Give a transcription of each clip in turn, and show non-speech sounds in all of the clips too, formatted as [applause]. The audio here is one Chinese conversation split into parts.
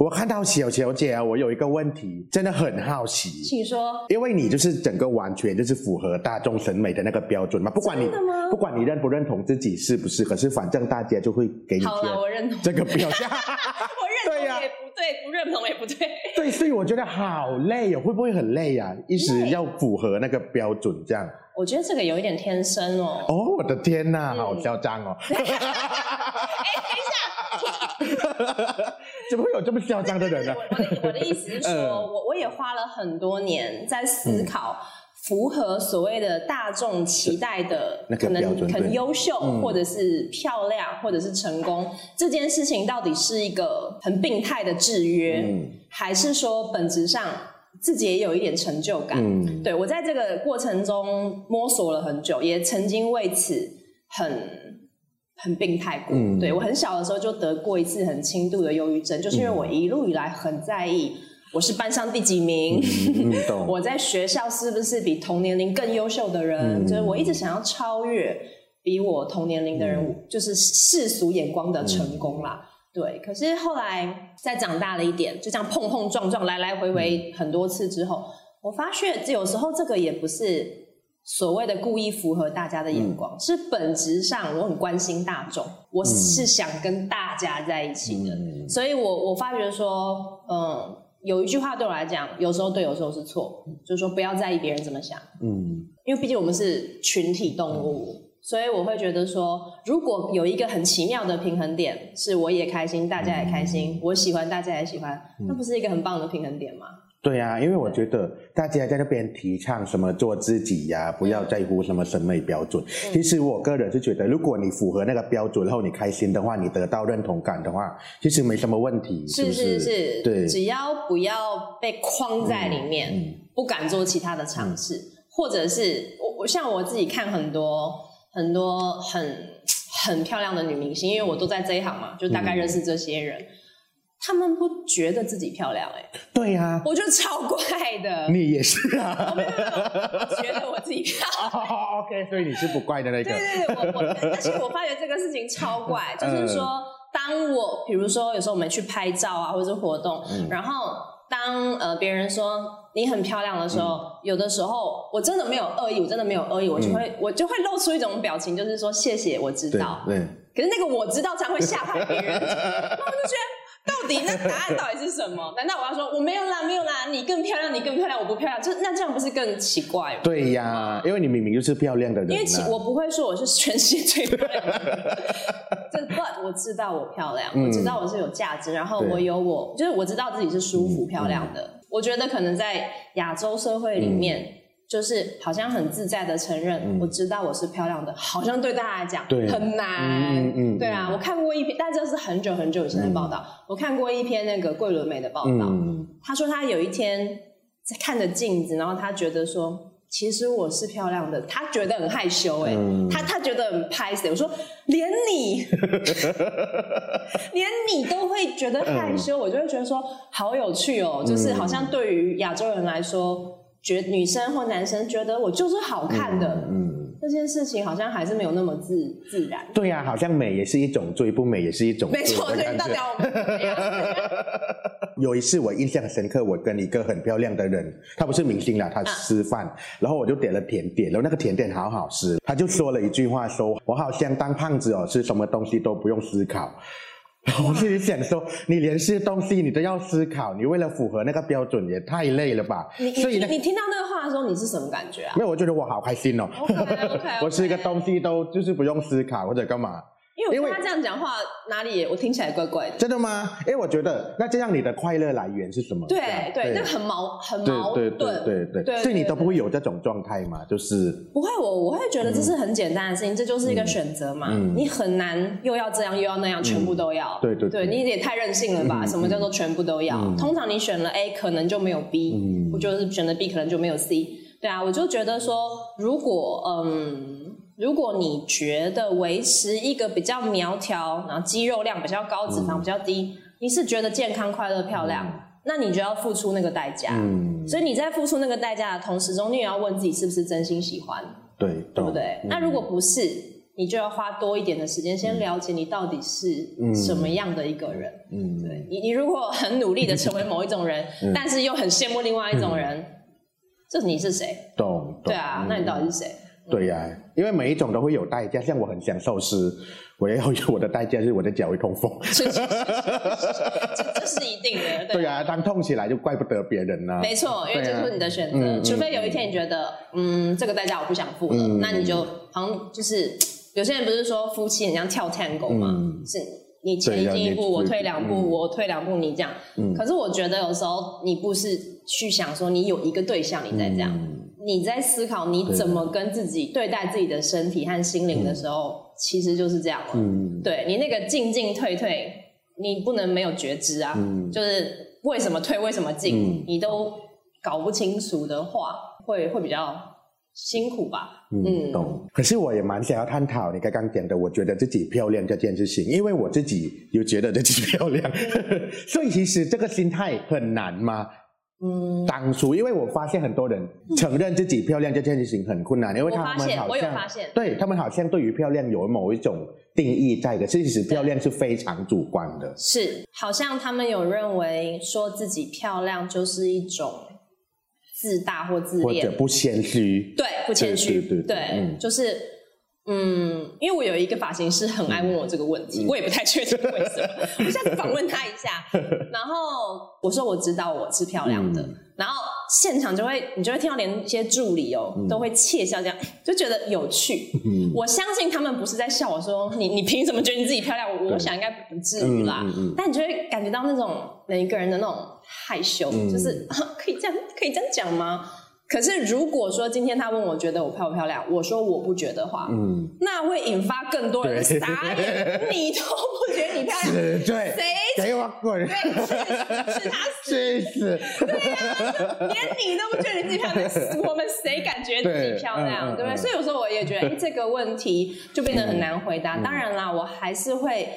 我看到小小姐啊，我有一个问题，真的很好奇。请说。因为你就是整个完全就是符合大众审美的那个标准嘛，不管你真的吗不管你认不认同自己是不是，可是反正大家就会给你好了，我认同。这个标价。[laughs] 我认同也不对，不认同也不对。对，所以我觉得好累哦，会不会很累呀、一直要符合那个标准这样。我觉得这个有一点天生哦。哦，我的天呐，嗯好嚣张哦！[laughs] [laughs] 怎么会有这么嚣张的人呢？我我的我的意思是说，[laughs] 嗯我我也花了很多年在思考。符合所谓的大众期待的，那个可能可能标准对优秀，嗯或者是漂亮，或者是成功，这件事情到底是一个很病态的制约，嗯还是说本质上自己也有一点成就感？嗯对我在这个过程中摸索了很久，也曾经为此很很病态过。嗯对我很小的时候就得过一次很轻度的忧郁症，就是因为我一路以来很在意我是班上第几名。[laughs] 我在学校是不是比同年龄更优秀的人？嗯就是我一直想要超越比我同年龄的人，嗯就是世俗眼光的成功啦。对，可是后来再长大了一点，就这样碰碰撞撞，来来回回很多次之后，我发现有时候这个也不是所谓的故意符合大家的眼光，是本质上我很关心大众，我是想跟大家在一起的，嗯。所以我我发觉说，嗯。有一句话对我来讲，有时候对，有时候是错，就是说不要在意别人怎么想，嗯。因为毕竟我们是群体动物，所以我会觉得说，如果有一个很奇妙的平衡点，是我也开心，大家也开心，我喜欢，大家也喜欢，那不是一个很棒的平衡点吗？对啊，因为我觉得大家在那边提倡什么做自己呀、不要在乎什么审美标准。嗯。其实我个人是觉得，如果你符合那个标准，然后你开心的话，你得到认同感的话，其实没什么问题，是不是？是？是，对，只要不要被框在里面，嗯不敢做其他的尝试，或者是我我像我自己看很多很多很很漂亮的女明星，因为我都在这一行嘛，就大概认识这些人。他们不觉得自己漂亮哎、对呀、我觉得超怪的。你也是啊。我觉得我自己漂亮。[laughs] 哦，OK，所以你是不怪的那个。对对对，我我，而且我发觉这个事情超怪，就是说，当我比如说有时候我们去拍照啊，或者是活动，然后当呃别人说你很漂亮的时候，有的时候我真的没有恶意，我真的没有恶意，我就会、我就会露出一种表情，就是说谢谢，我知道。对，可是那个我知道，才会吓坏别人，[laughs] 那我就觉得。那答案到底是什么？[laughs] 难道我要说我没有啦，没有啦？你更漂亮，你更漂亮，我不漂亮，就那这样不是更奇怪吗？对呀，因为你明明就是漂亮的人、啊。因为其我不会说我是全世界最漂亮的人，这 [laughs] but 我知道我漂亮，嗯我知道我是有价值，然后对我有我，就是我知道自己是舒服、漂亮的。我觉得可能在亚洲社会里面，就是好像很自在的承认，嗯。我知道我是漂亮的，好像对大家来讲对很难。嗯对啊，我看过一篇，但这是很久很久以前的报道，我看过一篇那个桂纶镁的报道，嗯。他说他有一天在看着镜子，然后他觉得说，其实我是漂亮的，他觉得很害羞、哎、嗯。他他觉得很拍死。我说连你，[laughs] 连你都会觉得害羞，我就会觉得说好有趣哦，就是好像对于亚洲人来说，觉女生或男生觉得我就是好看的。嗯，这件事情好像还是没有那么自自然，对呀、好像美也是一种罪，不美也是一种罪没错，所以的感觉到底我？[laughs] 有一次我印象很深刻，我跟一个很漂亮的人，他不是明星啦，他吃饭，然后我就点了甜点，然后那个甜点好好吃，他就说了一句话说，我好像当胖子哦，吃什么东西都不用思考。[laughs] 然后我自己想说，你连吃东西你都要思考，你为了符合那个标准也太累了吧？你所以呢你，你听到那个话的时候，你是什么感觉啊？没有，我觉得我好开心哦。[laughs] 我吃一个东西都就是不用思考或者干嘛。因为我听他这样讲话，哪里也我听起来怪怪的。真的吗？因为我觉得，那这样你的快乐来源是什么？对对，那很矛很矛盾。对对对对对所以你都不会有这种状态嘛？就是不会，我我会觉得这是很简单的事情，这就是一个选择嘛。嗯你很难又要这样又要那样，全部都要。对对对对你也太任性了吧？嗯什么叫做全部都要？嗯通常你选了 A，可能就没有 B，、嗯我就是选了 B，可能就没有 C。对啊，我就觉得说，如果嗯。如果你觉得维持一个比较苗条，然后肌肉量比较高，脂肪比较低，你是觉得健康、快乐、漂亮，那你就要付出那个代价。嗯，所以你在付出那个代价的同时中，你也要问自己是不是真心喜欢，对，懂对不对？嗯那如果不是，你就要花多一点的时间，先了解你到底是什么样的一个人。嗯，对你，你如果很努力的成为某一种人，[laughs] 但是又很羡慕另外一种人，这你是谁？懂，懂对啊，那你到底是谁？对呀、因为每一种都会有代价，像我很想寿司，我也要有我的代价是我的脚会痛风。这这是一定的，对对呀、当痛起来就怪不得别人呢、没错，因为这是你的选择，除非有一天你觉得，嗯，这个代价我不想付了，嗯。那你就好像就是有些人不是说夫妻很像跳 tango 吗？嗯。是你前进一步，我退两步，嗯。我退两步，你这样。嗯。可是我觉得有时候你不是去想说你有一个对象，你在这样，嗯你在思考你怎么跟自己对待自己的身体和心灵的时候，其实就是这样了。嗯对你那个进进退退，你不能没有觉知啊。嗯就是为什么退，为什么进，嗯你都搞不清楚的话，会会比较辛苦吧？嗯，懂。可是我也蛮想要探讨你刚刚讲的，我觉得自己漂亮这件事情，因为我自己有觉得自己漂亮，[laughs] 所以其实这个心态很难吗？嗯，当初，因为我发现很多人承认自己漂亮这件事情很困难，因为他我发现，我有们好像发现，对他们好像对于漂亮有某一种定义在的，其实漂亮是非常主观的。是好像他们有认为说自己漂亮就是一种自大或自恋。或者，不谦虚，对，不谦虚，对对对嗯。就是。嗯，因为我有一个发型师很爱问我这个问嗯。题，我也不太确定为什么。我下次访问他一下，[laughs] 然后我说我知道我是漂亮的，嗯。然后现场就会你就会听到连一些助理哦、都会窃笑，这样就觉得有趣。嗯。我相信他们不是在笑我说你你凭什么觉得你自己漂亮？我我想应该不至于啦，但你就会感觉到那种每一个人的那种害羞，嗯。就是 [laughs] 可以这样可以这样讲吗？可是如果说今天他问我觉得我漂不漂亮，我说我不觉得话，嗯，那会引发更多人对傻眼。[laughs] 你都不觉得你漂亮，谁给我滚，[laughs] 对是是他死，去死！连你都不觉得你自己漂亮，我们谁敢觉得自己漂亮，对不对？嗯所以有时候我也觉得，哎，这个问题就变得很难回答。当然啦，我还是会。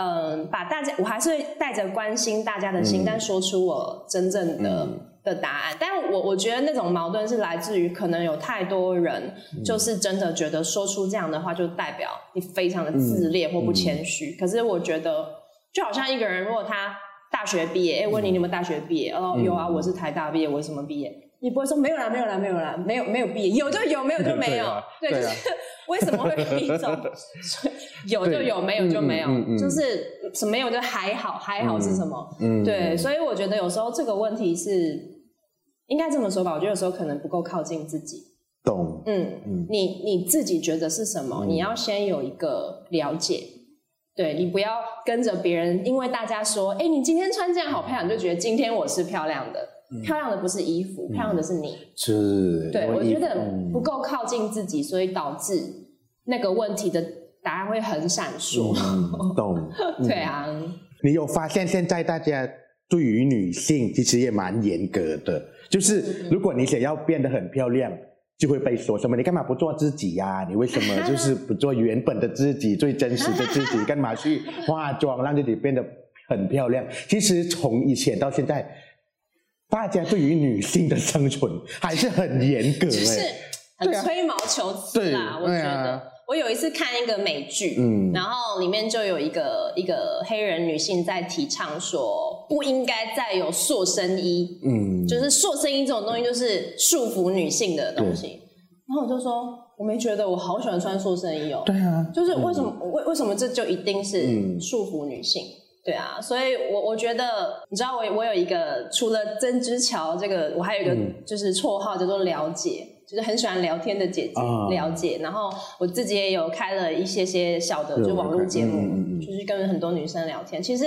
嗯，把大家，我还是带着关心大家的心，嗯但说出我真正的、嗯的答案。但我我觉得那种矛盾是来自于，可能有太多人嗯就是真的觉得说出这样的话，就代表你非常的自恋或不谦虚。可是我觉得，就好像一个人，如果他大学毕业，哎、问你你有没有大学毕业？哦，嗯有啊，我是台大毕业，我是什么毕业？你不会说没有啦，没有啦，没有啦，没有没有毕业，有就有，没有就 [laughs] 没有。[laughs] 对，就是 [laughs] 为什么会有一种有就有，没有就没有，就是什么没有就还好，还好是什么？嗯，对，所以我觉得有时候这个问题是应该这么说吧，我觉得有时候可能不够靠近自己。懂，嗯，嗯你你自己觉得是什么？嗯你要先有一个了解。对你不要跟着别人，因为大家说，哎，你今天穿这样好漂亮，你就觉得今天我是漂亮的。嗯漂亮的不是衣服，漂亮的是你。是，对我觉得嗯不够靠近自己，所以导致那个问题的答案会很闪烁。[laughs] 嗯懂。对啊，你有发现现在大家对于女性其实也蛮严格的，就是如果你想要变得很漂亮，就会被说什么你干嘛不做自己呀、你为什么就是不做原本的自己、最真实的自己？干嘛去化妆让自己变得很漂亮？其实从以前到现在，大家对于女性的生存还是很严格就是。很吹毛求疵啦。我觉得，我有一次看一个美剧，嗯。然后里面就有一个一个黑人女性在提倡说，不应该再有塑身衣，嗯，就是塑身衣这种东西就是束缚女性的东西。然后我就说，我没觉得，我好喜欢穿塑身衣哦。对啊，就是为什么为、为什么这就一定是嗯。束缚女性？对啊，所以我我觉得，你知道我我有一个除了曾之乔这个，我还有一个嗯。就是绰号叫做了解，就是很喜欢聊天的姐姐，啊了解。然后我自己也有开了一些些小的就网络节目，就是跟很多女生聊天。其实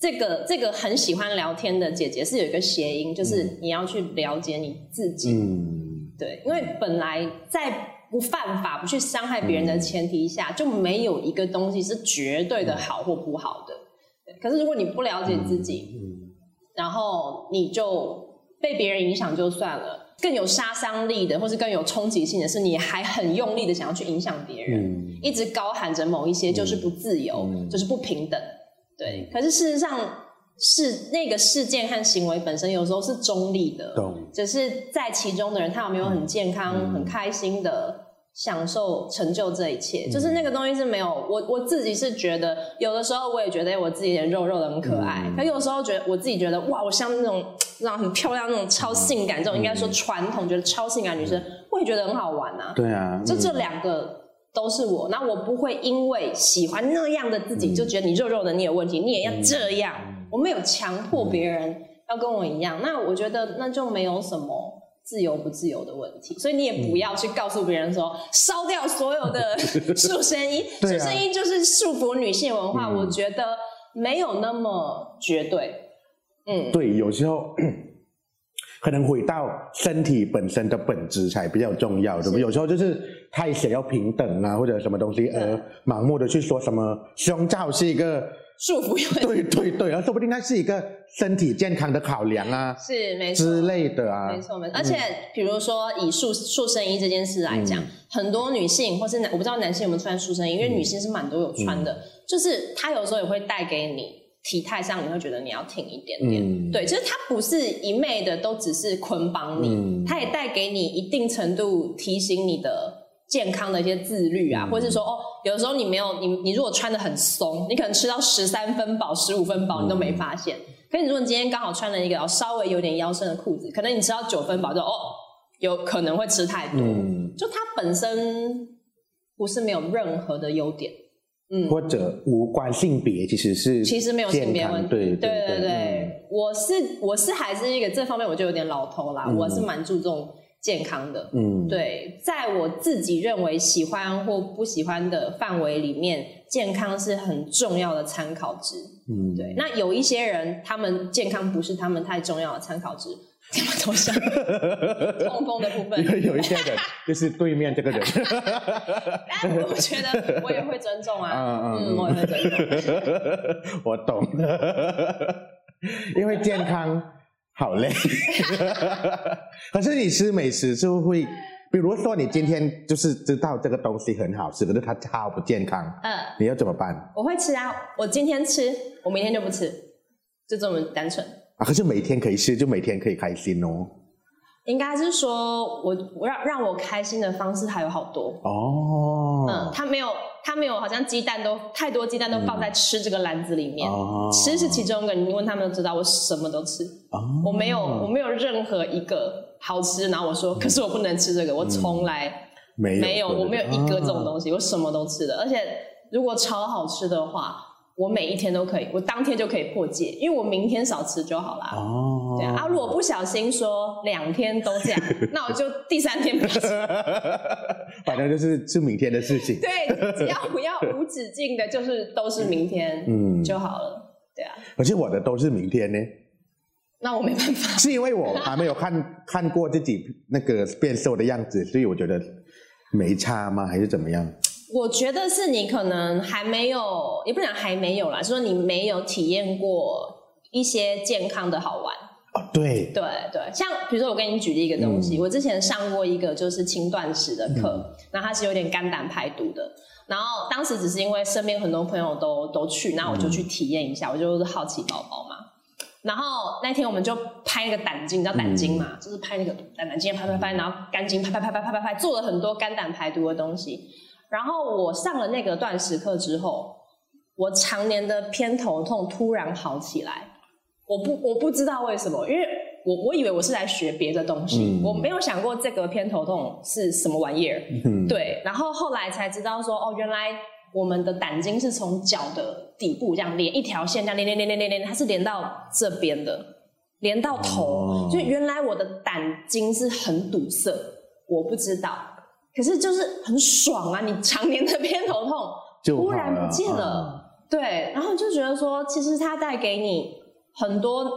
这个这个很喜欢聊天的姐姐是有一个谐音，就是你要去了解你自己。嗯，对，因为本来在不犯法、不去伤害别人的前提下，就没有一个东西是绝对的好或不好的。对可是如果你不了解自己，嗯然后你就被别人影响就算了，更有杀伤力的，或是更有冲击性的是，你还很用力的想要去影响别人，嗯一直高喊着某一些就是不自由，嗯就是不平等。对，可是事实上是那个事件和行为本身有时候是中立的，只是在其中的人，他有没有很健康、嗯很开心的享受成就这一切，就是那个东西是没有我我自己是觉得，有的时候我也觉得我自己的肉肉的很可爱，可有时候觉得我自己觉得哇，我像那种那种很漂亮那种超性感这种应该说传统觉得超性感女生，我也觉得很好玩啊。对啊，就这两个都是我，那我不会因为喜欢那样的自己就觉得你肉肉的你有问题，你也要这样，我没有强迫别人要跟我一样，那我觉得那就没有什么。自由不自由的问题，所以你也不要去告诉别人说烧掉所有的 [laughs] 塑身衣，塑身衣就是束缚女性文化。我觉得没有那么绝对。嗯，对，有时候 [clears throat] 可能回到身体本身的本质才比较重要，对不？有时候就是太想要平等啊，或者什么东西而盲目的去说什么胸罩是一个。束缚对对对，而说不定它是一个身体健康的考量啊，是没错。之类的啊，没错没错。而且比如说以塑塑身衣这件事来讲，很多女性或是男，我不知道男性有没有穿塑身衣，因为女性是蛮多有穿的，就是它有时候也会带给你体态上，你会觉得你要挺一点点。对，就是它不是一昧的都只是捆绑你，它也带给你一定程度提醒你的。健康的一些自律啊，或者是说哦，有的时候你没有你你如果穿的很松，你可能吃到十三分饱、十五分饱，你都没发现。可是你如果你今天刚好穿了一个稍微有点腰身的裤子，可能你吃到九分饱就哦，有可能会吃太多。嗯就它本身不是没有任何的优点，嗯，或者无关性别，其实是其实没有性别问题。对对对对，我是我是还是一个这方面我就有点老头啦，我是蛮注重。健康的，嗯，对，在我自己认为喜欢或不喜欢的范围里面，健康是很重要的参考值，嗯，对。那有一些人，他们健康不是他们太重要的参考值，这么多像痛风的部分，有一些人 [laughs] 就是对面这个人，但我觉得我也会尊重啊，[laughs] 嗯，我也会尊重，[laughs] 我懂，因为健康。好累，[laughs] 可是你吃美食就会，比如说你今天就是知道这个东西很好吃，可是它超不健康，嗯，你要怎么办？我会吃啊，我今天吃，我明天就不吃，就这么单纯。啊，可是每天可以吃，就每天可以开心哦。应该是说我我让让我开心的方式还有好多哦，嗯，他没有。他没有，好像鸡蛋都太多，鸡蛋都放在吃这个篮子里面。吃是其中一个，你问他们都知道，我什么都吃。我没有，我没有任何一个好吃，然后我说，可是我不能吃这个，我从来没有，我没有一个这种东西，我什么都吃的。而且如果超好吃的话。我每一天都可以，我当天就可以破戒，因为我明天少吃就好啦。哦，对啊，如果不小心说两天都这样，那我就第三天不吃。[laughs] 反正就是是明天的事情。对，只要不要无止境的，就是都是明天，嗯，就好了。对啊。可是我的都是明天呢。[laughs] 那我没办法。是因为我 [laughs] 还没有看看过自己那个变瘦的样子，所以我觉得没差吗？还是怎么样？我觉得是你可能还没有，也不讲还没有啦，是说你没有体验过一些健康的好玩。哦，对，对对，像比如说我给你举例一个东西，我之前上过一个就是轻断食的课，那它是有点肝胆排毒的，然后当时只是因为身边很多朋友都都去，那我就去体验一下，我就是好奇宝宝嘛。然后那天我们就拍那个胆经，你知道胆经嘛，就是拍那个胆胆经拍拍拍，然后肝经拍拍拍拍拍拍拍，做了很多肝胆排毒的东西。然后我上了那个断食课之后，我常年的偏头痛突然好起来。我不我不知道为什么，因为我我以为我是来学别的东西，我没有想过这个偏头痛是什么玩意儿。对，然后后来才知道说，哦，原来我们的胆经是从脚的底部这样连一条线，这样连连连连连连，它是连到这边的，连到头。就原来我的胆经是很堵塞，我不知道。可是就是很爽啊！你常年的偏头痛突然不见了，对，然后就觉得说，其实它带给你很多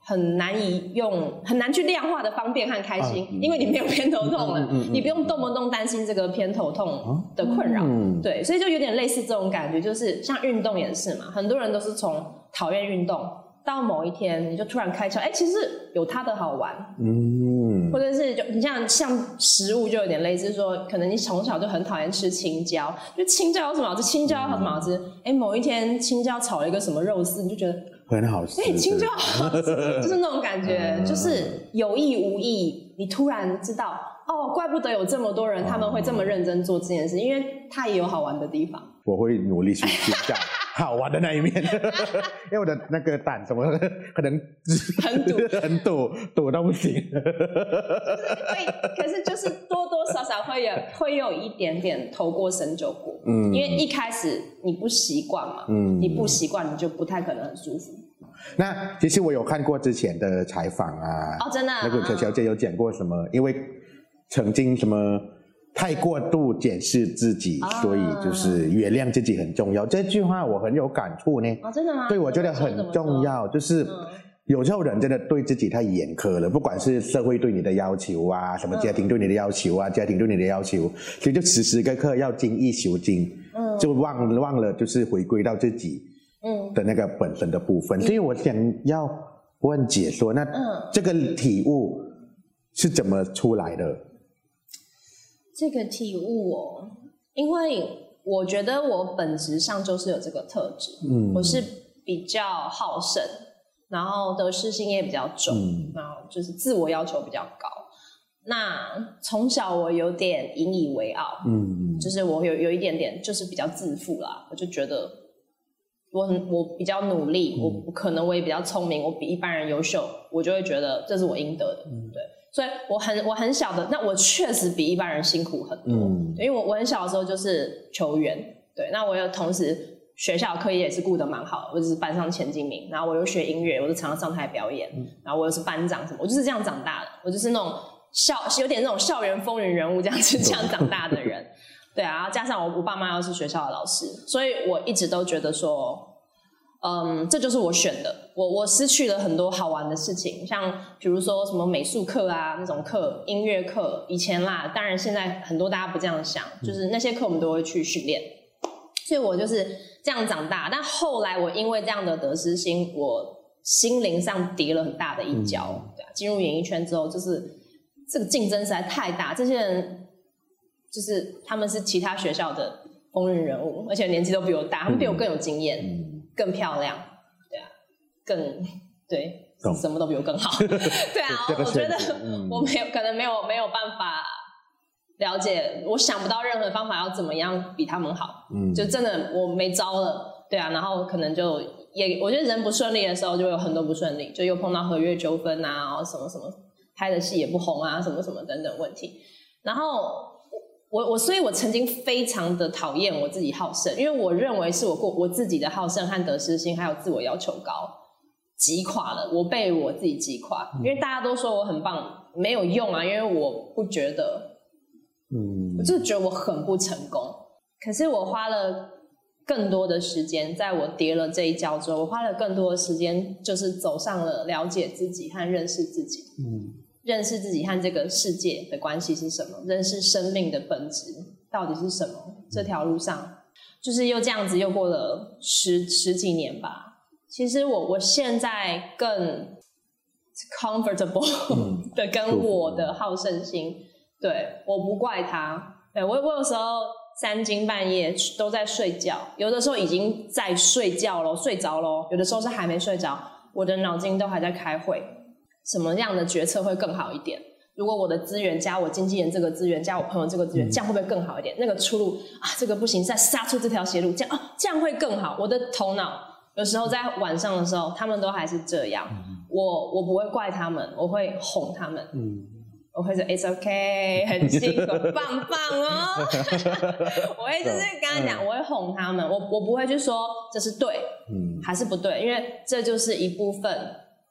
很难以用、很难去量化的方便和开心，因为你没有偏头痛了，你不用动不动担心这个偏头痛的困扰，对，所以就有点类似这种感觉，就是像运动也是嘛，很多人都是从讨厌运动。到某一天，你就突然开窍，哎，其实有它的好玩，嗯，或者是就你像像食物就有点类似，说可能你从小就很讨厌吃青椒，就青椒有什么好吃？青椒有什么好吃？哎，某一天青椒炒了一个什么肉丝，你就觉得很好吃，哎，青椒好吃，就是那种感觉，就是有意无意，你突然知道，哦，哦，怪不得有这么多人他们会这么认真做这件事，因为他也有好玩的地方。我会努力去寻找好玩的那一面，[laughs] 因为我的那个胆什么 [laughs] 可能很堵，[laughs] 很堵，堵到不行。对，可是就是多多少少会有会有一点点头过身就过，嗯，因为一开始你不习惯嘛，嗯，你不习惯你就不太可能很舒服。那其实我有看过之前的采访啊，哦，真的，那个小小姐有讲过什么？因为曾经什么太过度检视自己，所以就是原谅自己很重要。这句话我很有感触呢。啊，真的吗？对，我觉得很重要，就是有时候人真的对自己太严苛了，不管是社会对你的要求啊，什么家庭对你的要求啊，家庭对你的要求，所以就时时刻刻要精益求精，嗯，就忘忘了就是回归到自己。嗯的那个本身的部分，所以我想要问姐说，那这个体悟是怎么出来的？这个体悟哦，因为我觉得我本质上就是有这个特质，嗯，我是比较好胜，然后得失心也比较重，然后就是自我要求比较高。那从小我有点引以为傲，嗯，就是我有有一点点就是比较自负啦，我就觉得。我很我比较努力，我可能我也比较聪明，我比一般人优秀，我就会觉得这是我应得的，对。所以我很我很小的，那我确实比一般人辛苦很多，因为我我很小的时候就是球员，对。那我又同时学校课业也是顾得蛮好，我就是班上前几名，然后我又学音乐，我就常常上台表演，然后我又是班长什么，我就是这样长大的，我就是那种校有点那种校园风云人物这样子这样长大的人。[laughs] 对啊，加上我我爸妈又是学校的老师，所以我一直都觉得说，嗯，这就是我选的。我我失去了很多好玩的事情，像比如说什么美术课啊那种课、音乐课，以前啦，当然现在很多大家不这样想，就是那些课我们都会去训练。所以我就是这样长大。但后来我因为这样的得失心，我心灵上跌了很大的一跤。对啊，进入演艺圈之后，就是这个竞争实在太大，这些人。就是他们是其他学校的风云人物，而且年纪都比我大，他们比我更有经验，更漂亮，对啊，更对，什么都比我更好，[laughs] 对啊，我觉得我没有可能没有没有办法了解，我想不到任何方法要怎么样比他们好，嗯，就真的我没招了，对啊，然后可能就也我觉得人不顺利的时候就会有很多不顺利，就又碰到合约纠纷啊，然后什么什么拍的戏也不红啊，什么什么等等问题，然后。我我所以，我曾经非常的讨厌我自己好胜，因为我认为是我过我自己的好胜和得失心，还有自我要求高，击垮了我，被我自己击垮。因为大家都说我很棒，没有用啊，因为我不觉得，嗯，我就觉得我很不成功。可是我花了更多的时间，在我跌了这一跤之后，我花了更多的时间，就是走上了了解自己和认识自己。嗯。认识自己和这个世界的关系是什么？认识生命的本质到底是什么？这条路上，就是又这样子又过了十十几年吧。其实我我现在更 comfortable [laughs] 的跟我的好胜心，对，我不怪他。对我我有时候三更半夜都在睡觉，有的时候已经在睡觉了，睡着了；有的时候是还没睡着，我的脑筋都还在开会。什么样的决策会更好一点？如果我的资源加我经纪人这个资源加我朋友这个资源，这样会不会更好一点？那个出路啊，这个不行，再杀出这条斜路，这样啊，这样会更好。我的头脑有时候在晚上的时候，他们都还是这样。我我不会怪他们，我会哄他们。嗯，我会说 It's OK，[laughs] 很辛苦，棒棒哦。[laughs] 我会就是跟他讲，我会哄他们。我我不会去说这是对，嗯，还是不对，因为这就是一部分。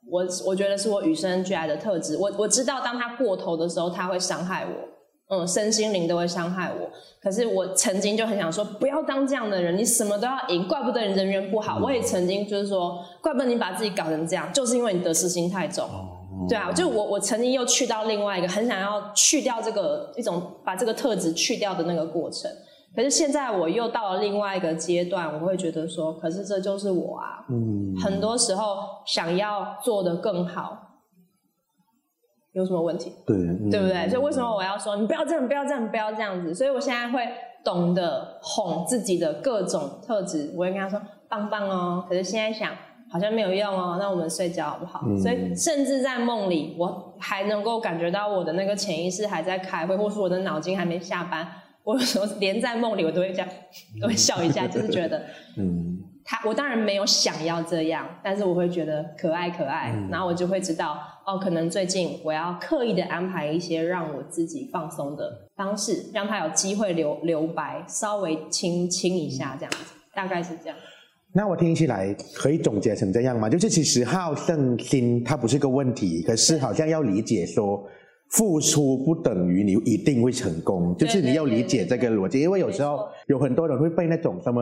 我我觉得是我与生俱来的特质。我我知道，当他过头的时候，他会伤害我，嗯，身心灵都会伤害我。可是我曾经就很想说，不要当这样的人，你什么都要赢，怪不得你人缘不好。我也曾经就是说，怪不得你把自己搞成这样，就是因为你得失心太重。对啊，就我我曾经又去到另外一个很想要去掉这个一种把这个特质去掉的那个过程。可是现在我又到了另外一个阶段，我会觉得说，可是这就是我啊。嗯，很多时候想要做的更好，有什么问题？对，对不对？所以为什么我要说你不要这样，不要这样，不要这样子？所以我现在会懂得哄自己的各种特质，我会跟他说棒棒哦。可是现在想好像没有用哦，那我们睡觉好不好？嗯所以甚至在梦里，我还能够感觉到我的那个潜意识还在开会，或是我的脑筋还没下班。我有时候连在梦里，我都会这样，都会笑一下，就是觉得 [laughs] 嗯他，我当然没有想要这样，但是我会觉得可爱可爱，嗯然后我就会知道，哦，可能最近我要刻意的安排一些让我自己放松的方式，让他有机会留留白，稍微清清一下这样子，大概是这样。那我听起来可以总结成这样吗？就是其实好胜心它不是个问题，可是好像要理解说。付出不等于你一定会成功，就是你要理解这个逻辑，因为有时候有很多人会被那种什么，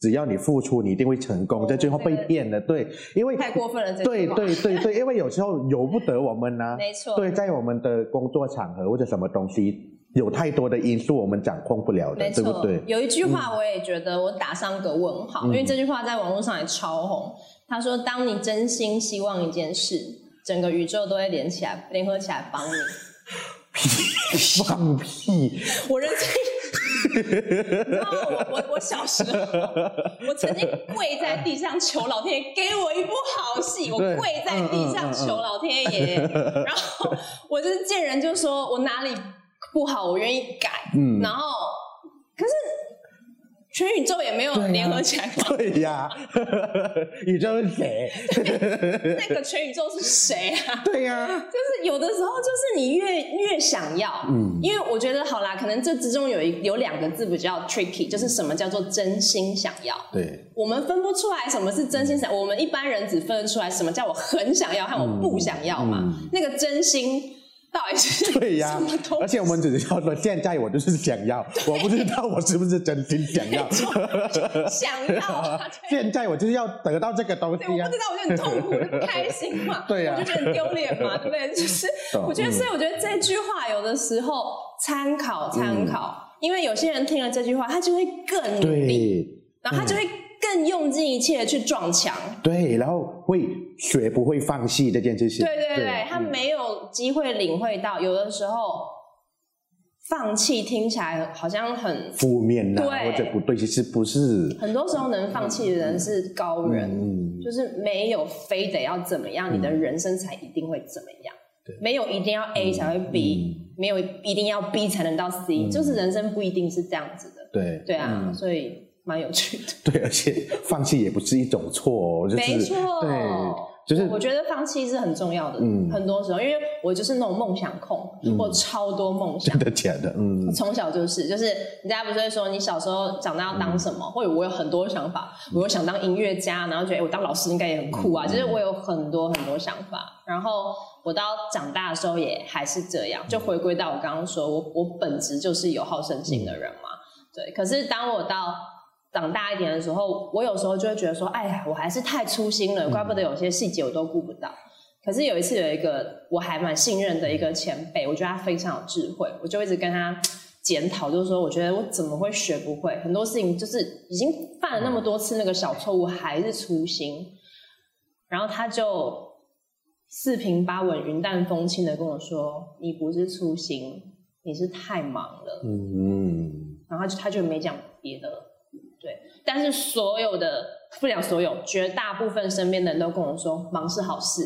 只要你付出，你一定会成功，哦这句话被骗了。对，因为太过分了对对对对，因为有时候由不得我们呢、[laughs] 没错对，在我们的工作场合或者什么东西，有太多的因素我们掌控不了的，对不对？有一句话我也觉得我打上个问号，嗯因为这句话在网络上也超红。他说：“当你真心希望一件事，整个宇宙都会连起来，联合起来帮你。放屁！”我人生，你知道我我我小时候，我曾经跪在地上求老天爷给我一部好戏，我跪在地上求老天爷，然后我就是见人就说我哪里不好，我愿意改，嗯。然后可是全宇宙也没有联合起来对呀，[laughs] 宇宙是谁？[laughs] 那个全宇宙是谁啊？对呀，就是有的时候，就是你越越想要，嗯因为我觉得好啦，可能这之中有一有两个字比较 tricky，就是什么叫做真心想要。对，我们分不出来什么是真心想，我们一般人只分得出来什么叫我很想要和我不想要嘛。嗯那个真心到底是对呀？而且我们只是要说，现在我就是想要，我不知道我是不是真心想要。想要啊，对现在我就是要得到这个东对，我西啊不知。道，我就很痛苦，我就开心嘛，对呀我就觉得很丢脸嘛，对不对？就是懂我觉得，嗯所以我觉得这句话有的时候参考参考，因为有些人听了这句话，他就会更努力，对然后他就会更用尽一切去撞墙。对，然后会学不会放弃这件事情。对对对，他没有机会领会到，有的时候放弃听起来好像很，负面呐、对或者不对，其实不是。很多时候能放弃的人是高人。嗯，就是没有非得要怎么样，你的人生才一定会怎么样。对没有一定要 A 才会 B，、没有一定要 B 才能到 C，、就是人生不一定是这样子的。对对啊，嗯所以蛮有趣的。对，而且放弃也不是一种错哦，就是没错，对，就是我我觉得放弃是很重要的。嗯很多时候，因为我就是那种梦想控，我超多梦想真。的假的？嗯，从小就是，就是人家不是会说你小时候长大要当什么，或者我有很多想法，我有想当音乐家，然后觉得、诶我当老师应该也很酷啊，就是我有很多很多想法。然后我到长大的时候也还是这样，就回归到我刚刚说，我我本质就是有好胜心的人嘛。对，可是当我到长大一点的时候，我有时候就会觉得说，哎呀，我还是太粗心了，怪不得有些细节我都顾不到。可是有一次有一个我还蛮信任的一个前辈，我觉得他非常有智慧，我就一直跟他检讨，就是说我觉得我怎么会学不会，很多事情就是已经犯了那么多次那个小错误，还是粗心。然后他就四平八稳、云淡风轻的跟我说：“你不是粗心，你是太忙了。”嗯，然后他就他就没讲别的了，对。但是所有的不讲所有，绝大部分身边的人都跟我说，忙是好事。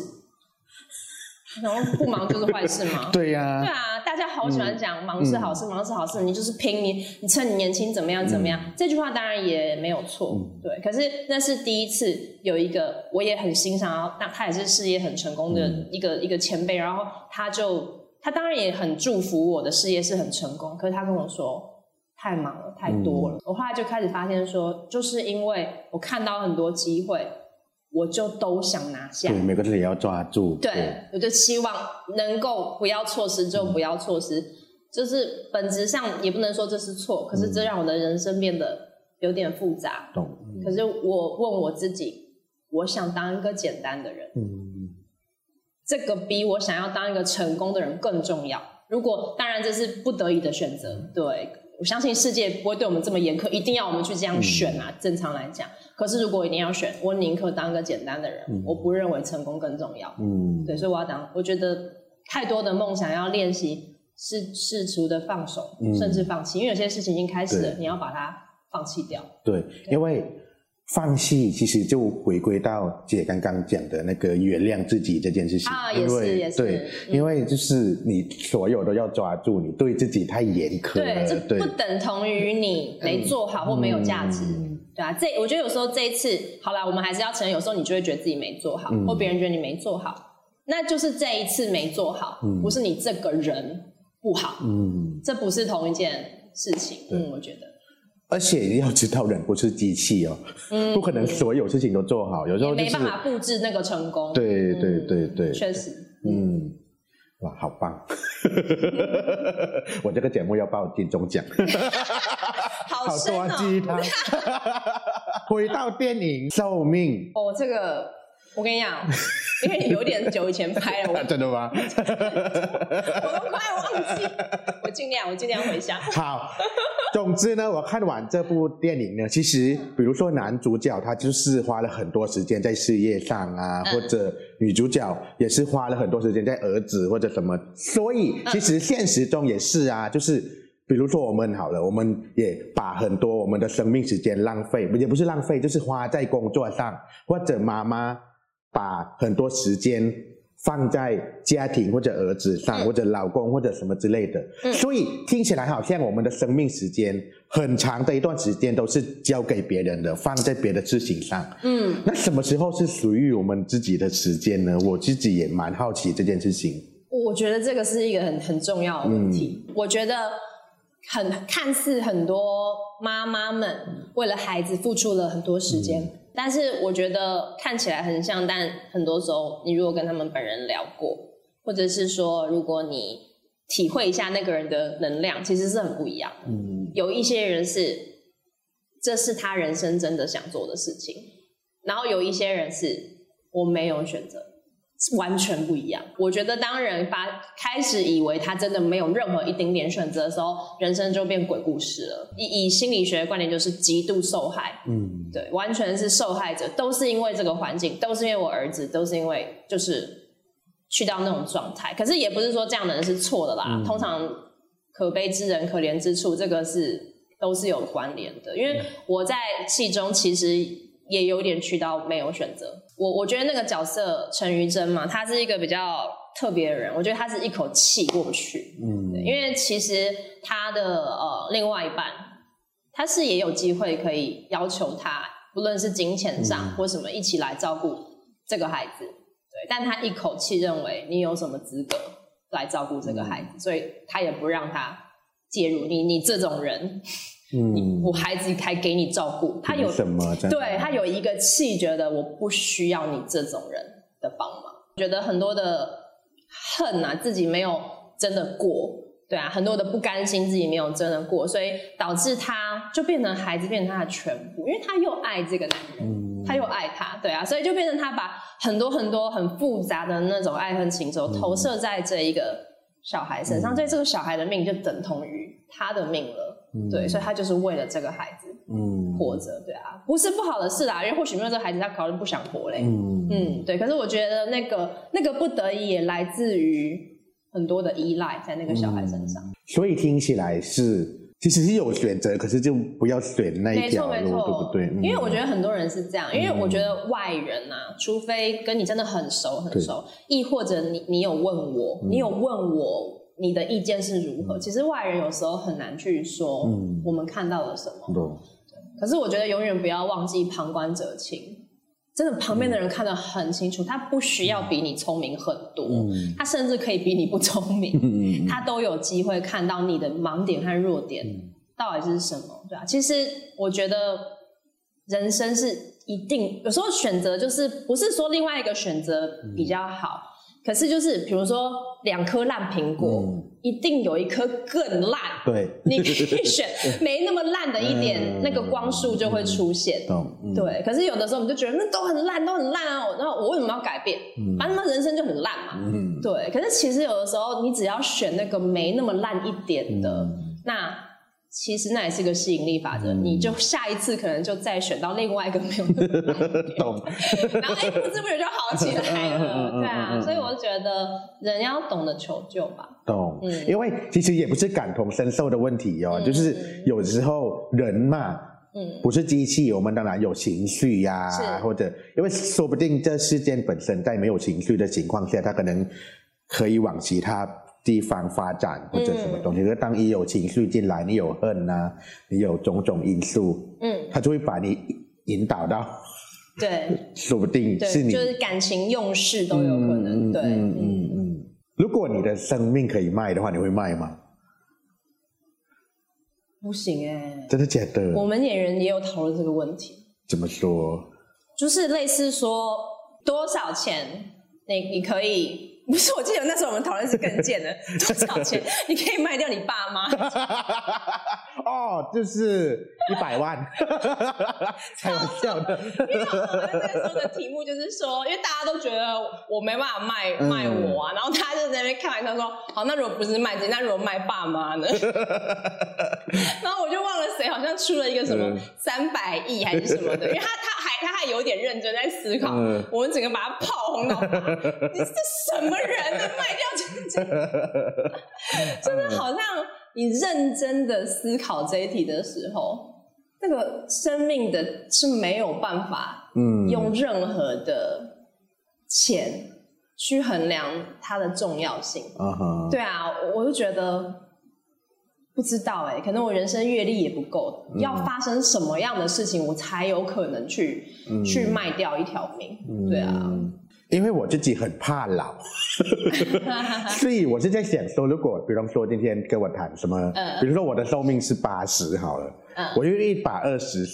然后不忙就是坏事吗？[laughs] 对呀、对啊，大家好喜欢讲忙是好事，忙是好事，你就是拼你，你趁你年轻怎么样怎么样。这句话当然也没有错，对。可是那是第一次有一个我也很欣赏，那他也是事业很成功的一个、一个前辈，然后他就他当然也很祝福我的事业是很成功，可是他跟我说。太忙了，太多了。我后来就开始发现说，就是因为我看到很多机会，我就都想拿下。对，每个字也要抓住。对，我就希望能够不要错失就不要错失，就是本质上也不能说这是错，可是这让我的人生变得有点复杂。懂。可是我问我自己，我想当一个简单的人，嗯，这个比我想要当一个成功的人更重要。如果当然这是不得已的选择，对我相信世界不会对我们这么严苛，一定要我们去这样选啊。正常来讲，可是如果一定要选，我宁可当一个简单的人，我不认为成功更重要。嗯，对，所以我要当，我觉得太多的梦想要练习，是试图的放手，嗯甚至放弃，因为有些事情已经开始了，你要把它放弃掉。对，因为放弃其实就回归到姐刚刚讲的那个原谅自己这件事情。啊，也是也是。对，嗯。因为就是你所有都要抓住，你对自己太严苛对，了，这不等同于你没做好或没有价值。嗯。对啊，这我觉得有时候这一次，好啦，我们还是要承认，有时候你就会觉得自己没做好，嗯。或别人觉得你没做好，那就是这一次没做好，嗯。不是你这个人不好，嗯，这不是同一件事情。嗯，我觉得，而且要知道人不是机器哦，嗯，不可能所有事情都做好，有时候就是没办法布置那个成功。对对嗯对对，确实，嗯，哇，好棒！[laughs] 我这个节目要报金钟奖，好。多鸡汤。[laughs] 回到电影《寿命哦，这个我跟你讲，因为你有点久以前拍了，我 [laughs]》，真的吗？[laughs] 我都快忘记，我尽量，我尽量回想。[laughs] 好，总之呢，我看完这部电影呢，其实比如说男主角他就是花了很多时间在事业上啊，嗯或者女主角也是花了很多时间在儿子或者什么，所以其实现实中也是啊，就是。比如说我们好了，我们也把很多我们的生命时间浪费，也不是浪费，就是花在工作上，或者妈妈把很多时间放在家庭或者儿子上，嗯或者老公或者什么之类的，嗯所以听起来好像我们的生命时间很长的一段时间都是交给别人的，放在别的事情上。嗯，那什么时候是属于我们自己的时间呢？我自己也蛮好奇这件事情。我觉得这个是一个很很重要的问题。嗯我觉得很看似很多妈妈们为了孩子付出了很多时间，嗯但是我觉得看起来很像，但很多时候你如果跟他们本人聊过，或者是说如果你体会一下那个人的能量，其实是很不一样的。嗯有一些人是这是他人生真的想做的事情，然后有一些人是我没有选择，是完全不一样。我觉得当人把开始以为他真的没有任何一丁点选择的时候，人生就变鬼故事了。以以心理学的观点，就是极度受害，嗯对，完全是受害者，都是因为这个环境，都是因为我儿子，都是因为就是去到那种状态。可是也不是说这样的人是错的啦，嗯通常可悲之人可怜之处，这个是都是有关联的。因为我在戏中其实也有点去到没有选择。我我觉得那个角色陈瑜珍嘛，他是一个比较特别的人，我觉得他是一口气过不去。嗯，因为其实他的呃另外一半，他是也有机会可以要求他，不论是金钱上嗯或什么，一起来照顾这个孩子。对，但他一口气认为你有什么资格来照顾这个孩子，所以他也不让他介入。你你这种人，嗯，我孩子还给你照顾，他有凭什么？对他有一个气，觉得我不需要你这种人的帮忙，觉得很多的恨啊，自己没有真的过，对啊，很多的不甘心自己没有真的过，所以导致他就变成孩子变成他的全部，因为他又爱这个男人，嗯。他又爱他，对啊，所以就变成他把很多很多很复杂的那种爱恨情仇投射在这一个小孩身上，嗯。所以这个小孩的命就等同于他的命了，嗯对，所以他就是为了这个孩子。嗯活着，对啊，不是不好的事啦，因为或许没有这个孩子，他可能不想活嘞。嗯嗯，对。可是我觉得那个那个不得已也来自于很多的依赖在那个小孩身上。所以听起来是其实是有选择，可是就不要选那一条路，对没错，不对？嗯因为我觉得很多人是这样，因为我觉得外人啊，除非跟你真的很熟很熟，亦或者你你有问我，嗯你有问我。你的意见是如何？其实外人有时候很难去说嗯。我们看到了什么。对。可是我觉得永远不要忘记旁观者清，真的旁边的人看得很清楚，他不需要比你聪明很多，嗯。他甚至可以比你不聪明，嗯。[laughs] 他都有机会看到你的盲点和弱点嗯。到底是什么，对啊，其实我觉得人生是一定有时候选择就是不是说另外一个选择比较好，可是就是比如说两颗烂苹果，嗯一定有一颗更烂。对，你可以选 [laughs] 没那么烂的一点，嗯那个光束就会出现。懂，嗯，对，可是有的时候我们就觉得那都很烂，都很烂啊。然后我为什么要改变？嗯反正人生就很烂嘛。嗯对，可是其实有的时候你只要选那个没那么烂一点的，嗯那其实那也是个吸引力法则，嗯你就下一次可能就再选到另外一个没有。那 [laughs] 么懂，[laughs] 然后哎，不知不觉就好起来了。[laughs] 嗯对啊，嗯所以我觉得人要懂得求救吧。懂，嗯。因为其实也不是感同身受的问题哦，嗯。就是有时候人嘛，嗯，不是机器，我们当然有情绪呀、是。或者因为说不定这事件本身在没有情绪的情况下，它可能可以往其他地方发展或者什么东西。可是当一有情绪进来，你有恨呐、你有种种因素，嗯，他就会把你引导到，对 [laughs] 说不定是，你就是感情用事都有可能，对，嗯嗯嗯嗯。如果你的生命可以卖的话，你会卖吗？不行哎、真的假的？我们演员也有讨论这个问题，怎么说？就是类似说多少钱你你可以。不是，我记得那时候我们讨论是更贱的，[laughs] 多少钱你可以卖掉你爸妈？[laughs] 哦，就是一百万，[laughs] 开玩笑的。因为我们那时候的题目就是说，因为大家都觉得我没办法卖嗯卖我啊，然后他就在那边开玩笑说，好，那如果不是卖自己，那如果卖爸妈呢？然后我就忘了谁好像出了一个什么嗯三百亿还是什么的，因为他他还他还有点认真在思考，嗯我们整个把他炮轰到爆，你这什么人呢？卖掉这这，就是好像你认真的思考这一题的时候，那个生命的是没有办法嗯用任何的钱去衡量它的重要性。啊哈，对啊，我我就觉得不知道哎、可能我人生阅历也不够，嗯要发生什么样的事情，我才有可能去、嗯去卖掉一条命。对啊，嗯因为我自己很怕老，[laughs] 所以我是在想说，如果比方说今天跟我谈什么，嗯比如说我的寿命是八十好了，嗯我愿意把二十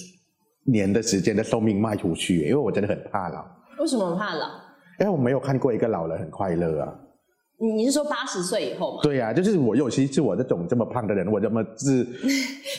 年的时间的寿命卖出去，因为我真的很怕老，为什么怕老？因为我没有看过一个老人很快乐啊。你你是说八十岁以后吗？对呀、就是我尤其是我这种这么胖的人，我这么 [laughs] 是，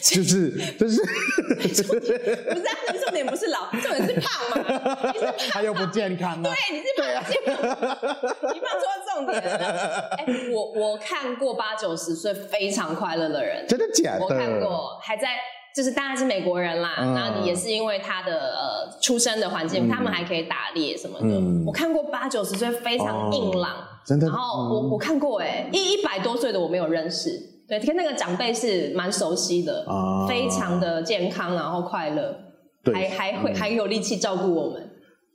就是就是，不是啊，你重点不是老，重点是胖嘛。你是还有不健康啊。对，你是胖不健康，你放错重点了。哎、我我看过八九十岁非常快乐的人，真的假的？我看过，还在就是当然是美国人啦，嗯那你也是因为他的呃出生的环境，嗯他们还可以打猎什么的。嗯我看过八九十岁非常硬朗，真的。然后我、嗯我看过哎、一一百多岁的我没有认识，对，跟那个长辈是蛮熟悉的，啊非常的健康，然后快乐，对还还会、嗯还有力气照顾我们，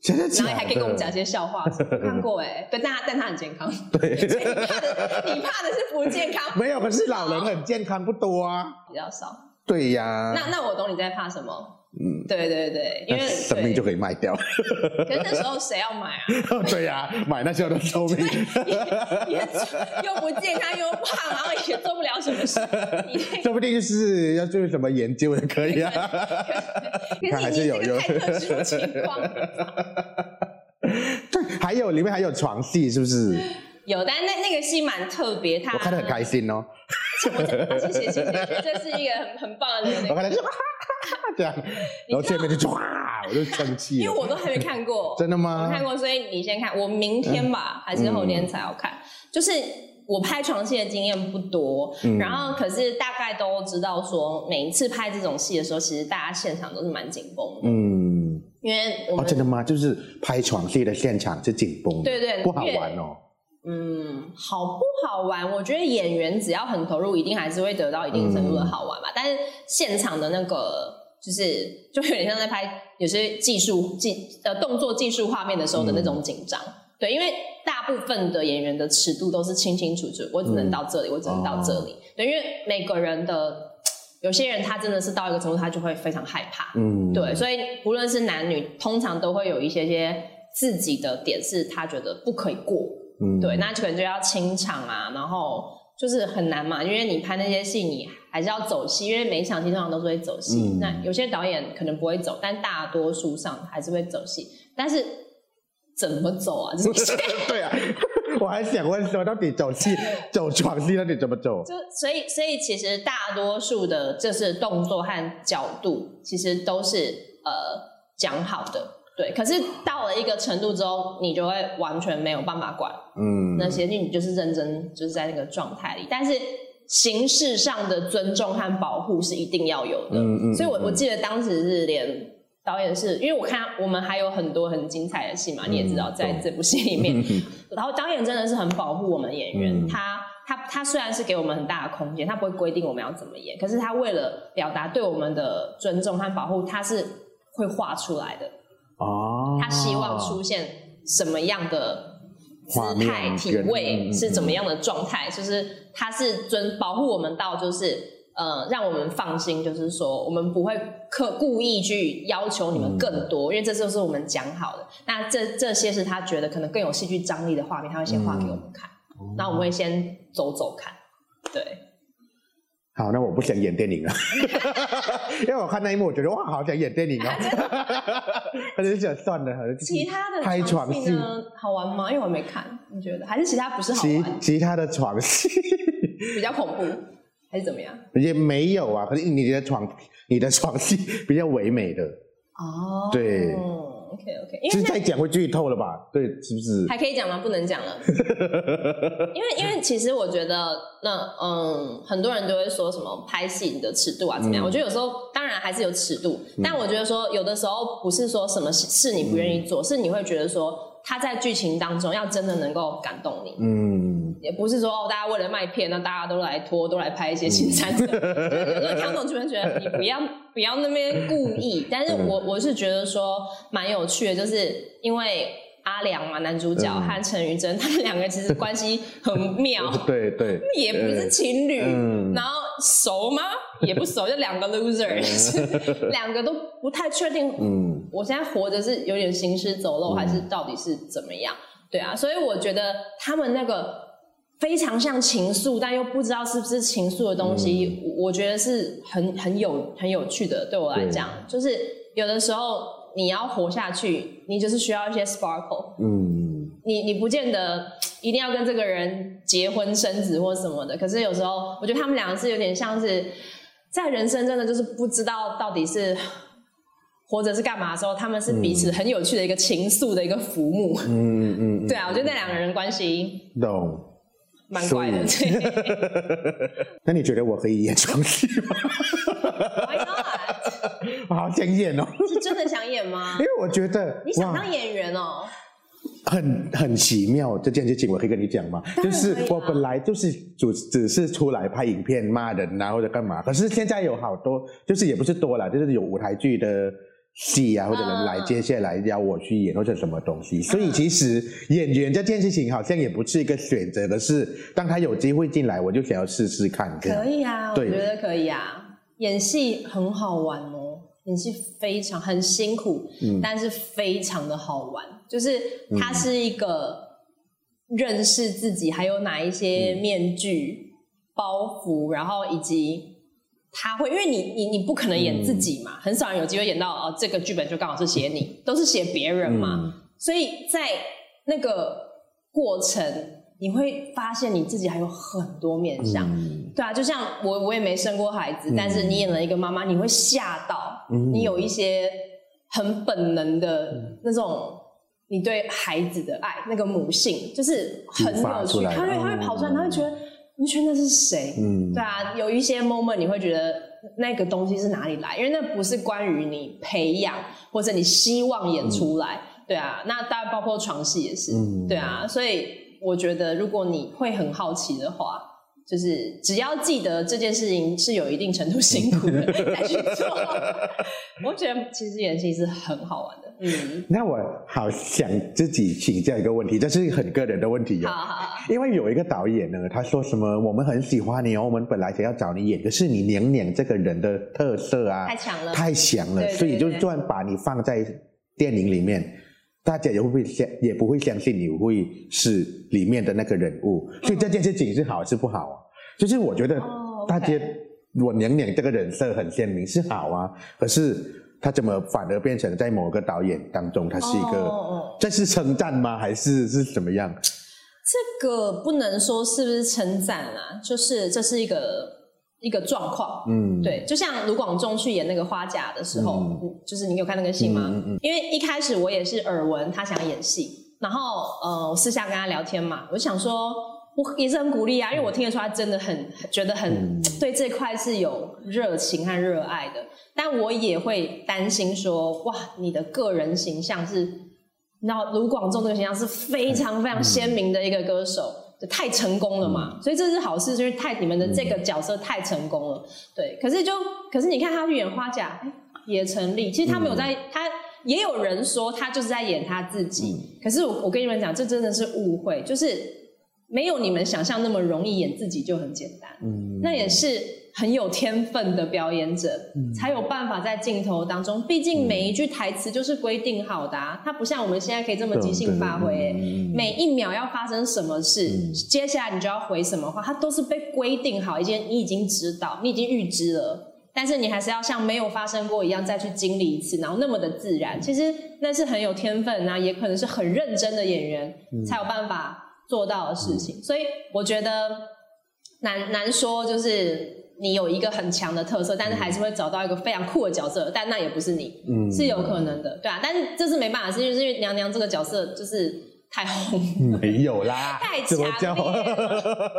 真的假的？然后还可以跟我们讲一些笑话，我看过哎、对，但他但他很健康，[laughs] 对，所以你怕的你怕的是不健康没有，可是老人很健康不多啊。比较少。对呀、那那我懂你在怕什么。嗯，对对对，因为那生命就可以卖掉。可是那时候谁要买啊？[laughs] 对呀、买那时候的寿命。又不健康又胖，然后也做不了什么事。[laughs] 你说不定就是要做什么研究也可以啊。[laughs] 可看还是有有太特殊情况。对，还有里面还有床戏，是不是？有，但那那个戏蛮特别，他我看得很开心哦。谢谢谢谢，这是一个很很棒的那个，我看到就哈哈哈 [laughs] 这样，然后见面就唰，我就生气了。因为我都还没看过，真的吗我看过，所以你先看，我明天吧，还是后天才要看。就是我拍床戏的经验不多，嗯然后可是大概都知道说，每一次拍这种戏的时候，其实大家现场都是蛮紧绷的，嗯，因为我哦，真的吗？就是拍床戏的现场是紧绷的，对对不好玩哦。嗯，好不好玩？我觉得演员只要很投入，一定还是会得到一定程度的好玩吧。但是现场的那个，就是就有点像在拍有些技术技呃动作技术画面的时候的那种紧张。对，因为大部分的演员的尺度都是清清楚楚，我只能到这里，我只能到这里。对，因为每个人的有些人他真的是到一个程度，他就会非常害怕。嗯，对，所以不论是男女，通常都会有一些些自己的点是他觉得不可以过。嗯对，那可能就要清场啊，然后就是很难嘛，因为你拍那些戏，你还是要走戏，因为每一场戏通常都是会走戏。嗯那有些导演可能不会走，但大多数上还是会走戏。但是怎么走啊？[laughs] 就是 [laughs] 对啊，我还想问说，到底走戏、[laughs] 走床戏到底怎么走？就所以所以其实大多数的就是动作和角度，其实都是呃讲好的。对，可是到了一个程度之后，你就会完全没有办法管嗯，那些，你就是认真就是在那个状态里，但是形式上的尊重和保护是一定要有的。嗯嗯所以我嗯我记得当时是连导演是因为我看我们还有很多很精彩的戏嘛，你也知道，在这部戏里面，[laughs] 然后导演真的是很保护我们演员，嗯。他他他虽然是给我们很大的空间，他不会规定我们要怎么演，可是他为了表达对我们的尊重和保护，他是会画出来的。哦，他希望出现什么样的姿态、体位嗯。是怎么样的状态，就是他是尊保护我们到就是呃让我们放心，就是说我们不会刻故意去要求你们更多，因为这就是我们讲好的。那这这些是他觉得可能更有戏剧张力的画面，他会先画给我们看，那、我们会先走走看，对。好，那我不想演电影了，[laughs] 因为我看那一幕，我觉得哇，好想演电影哦，可是想算了，好像其他的拍床戏，呢好玩吗？因为我没看，你觉得还是其他不是好其玩，其他的床戏。[laughs] 比较恐怖，还是怎么样？也没有啊，可是你的床你的床戏比较唯美的，哦，对，OK OK，因其实为再讲会剧透了吧？对，是不是？还可以讲吗？不能讲了，[laughs] 因为因为其实我觉得，那嗯，很多人都会说什么拍戏的尺度啊怎么样？嗯我觉得有时候当然还是有尺度，但我觉得说有的时候不是说什么事你不愿意嗯做，是你会觉得说他在剧情当中要真的能够感动你，嗯，也不是说哦，大家为了卖片，那大家都来拖，都来拍一些新三色。有时候听懂就会觉得你不要不要那边故意，但是我我是觉得说蛮有趣的，就是因为阿良嘛，男主角嗯。和陈宇贞他们两个其实关系很妙，[laughs] 对对，也不是情侣，嗯。然后熟吗？也不熟，就两个 loser，、[laughs] 就是两个都不太确定嗯。我现在活着是有点行尸走肉，还是到底是怎么样？对啊，所以我觉得他们那个非常像情愫，但又不知道是不是情愫的东西，我我觉得是很很有很有趣的。对我来讲，就是有的时候你要活下去，你就是需要一些 sparkle。嗯，你你不见得一定要跟这个人结婚生子或什么的，可是有时候我觉得他们两个是有点像是在人生真的就是不知道到底是活着是干嘛的时候，他们是彼此很有趣的一个情愫的一个浮木。嗯嗯嗯，[laughs] 对啊，我觉得那两个人关系懂。蛮怪的。[laughs] 那你觉得我可以演床戏吗？Why not？我 [laughs] 好想演哦，是真的想演吗因？为我觉得你想哇当演员哦？很很奇妙这件事情，我可以跟你讲吗？当就是我本来就是只只是出来拍影片骂人啊或者干嘛，可是现在有好多，就是也不是多了，就是有舞台剧的戏啊，或者人来嗯。接下来邀我去演或者什么东西，所以其实演员这件事情好像也不是一个选择，的事当他有机会进来，我就想要试试看可。以啊，我对觉得可以啊。演戏很好玩哦，演戏非常很辛苦，嗯。但是非常的好玩。就是它是一个认识自己，还有哪一些面具、包袱，然后以及他会，因为你你你不可能演自己嘛，很少人有机会演到哦，这个剧本就刚好是写你，都是写别人嘛。嗯所以在那个过程，你会发现你自己还有很多面相。嗯对啊，就像我我也没生过孩子，但是你演了一个妈妈，你会吓到，嗯你有一些很本能的那种。你对孩子的爱，那个母性就是很有趣，他会他会跑出来，他会觉得你觉得那是谁？嗯。对啊，有一些 moment 你会觉得那个东西是哪里来，因为那不是关于你培养或者你希望演出来，对啊，那当然包括床戏也是，嗯。对啊，所以我觉得如果你会很好奇的话，就是只要记得这件事情是有一定程度辛苦的再去做，[laughs] 我觉得其实演戏是很好玩的，嗯，那我好想自己请教一个问题，这是很个人的问题哦。好好好，因为有一个导演呢，他说什么我们很喜欢你哦，我们本来想要找你演，可是你娘娘这个人的特色啊太强了。太强了，对对所以就对。算把你放在电影里面，大家也会不会相也不会相信你会是里面的那个人物，所以这件事情是好是不好啊？就是我觉得哦大家、我娘娘这个人设很鲜明是好啊，可是他怎么反而变成在某个导演当中，他是一个，这是称赞吗？还是是怎么样？这个不能说是不是称赞啦，就是这是一个一个状况。嗯，对，就像卢广仲去演那个花甲的时候，就是你有看那个戏吗？嗯嗯嗯。因为一开始我也是耳闻他想演戏，然后呃，我私下跟他聊天嘛，我想说，我也是很鼓励啊，因为我听得出他真的很觉得很、嗯。对这块是有热情和热爱的，但我也会担心说，哇，你的个人形象是，你知道卢广仲这个形象是非常非常鲜明的一个歌手。就太成功了嘛，所以这是好事，就是太你们的这个角色太成功了，对。可是就可是你看他去演花甲，哎也成立。其实他没有在，他也有人说他就是在演他自己。可是我我跟你们讲，这真的是误会，就是没有你们想象那么容易演自己就很简单。嗯，那也是很有天分的表演者才有办法在镜头当中。毕竟每一句台词就是规定好的，啊，它不像我们现在可以这么即兴发挥。每一秒要发生什么事，接下来你就要回什么话，它都是被规定好，一件你已经知道，你已经预知了。但是你还是要像没有发生过一样再去经历一次，然后那么的自然。其实那是很有天分啊，也可能是很认真的演员才有办法做到的事情。所以我觉得难难说，就是你有一个很强的特色，但是还是会找到一个非常酷的角色，但那也不是你，是有可能的，对啊。但是这是没办法，是因为娘娘这个角色就是。太红没有啦，太强烈了，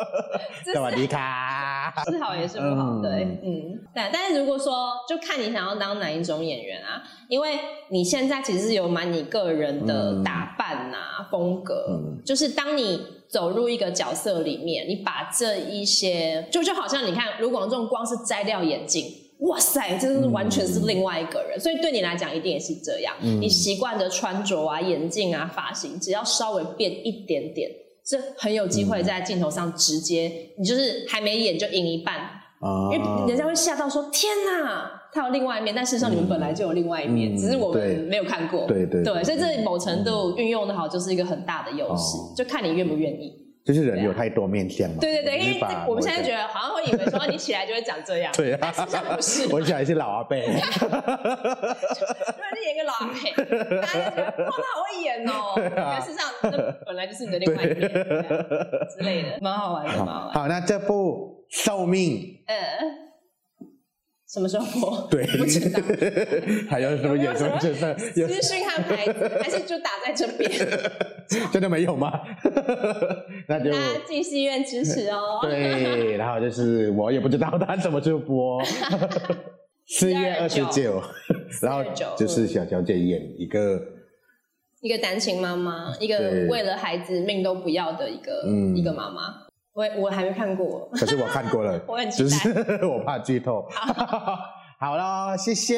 干嘛离开？是好也是不好，对，嗯，但。但是如果说，就看你想要当哪一种演员啊，因为你现在其实是有蛮你个人的打扮啊风格，就是当你走入一个角色里面，你把这一些，就就好像你看卢广仲光是摘掉眼镜。哇塞，这是完全是另外一个人，所以对你来讲一定也是这样。你习惯的穿着啊、眼镜啊、发型，只要稍微变一点点，这很有机会在镜头上直接，你就是还没演就赢一半，因为人家会吓到说：“天哪，他有另外一面。”但事实上你们本来就有另外一面，只是我们没有看过。对对对，所以这某程度运用的好，就是一个很大的优势，就看你愿不愿意。就是人有太多面相嘛。对对对，因为我们现在觉得好像会以为说你起来就会长这样。[laughs] 对啊，实际上不是。我起来是老阿伯。对，就演一个老阿伯，大家觉得哇，他好会演哦。但事实上，那本来就是你的另外一面 [laughs] 之类的，蛮好玩的，蛮好玩。好，那这部寿命。嗯。什么时候播？[laughs] 对，不知道。还有什么演什么？[laughs] 资讯和牌子，还是就打在这边？[laughs] 真的没有吗？那就进戏院支持哦。对，然后就是我也不知道他什么时候播。四月二十九，然后就是小小姐演一个一个单亲妈妈，一个为了孩子命都不要的一个一个妈妈。我我还没看过，[laughs] 可是我看过了，[laughs] 我很期待，[laughs] 我怕剧透。好了，谢谢。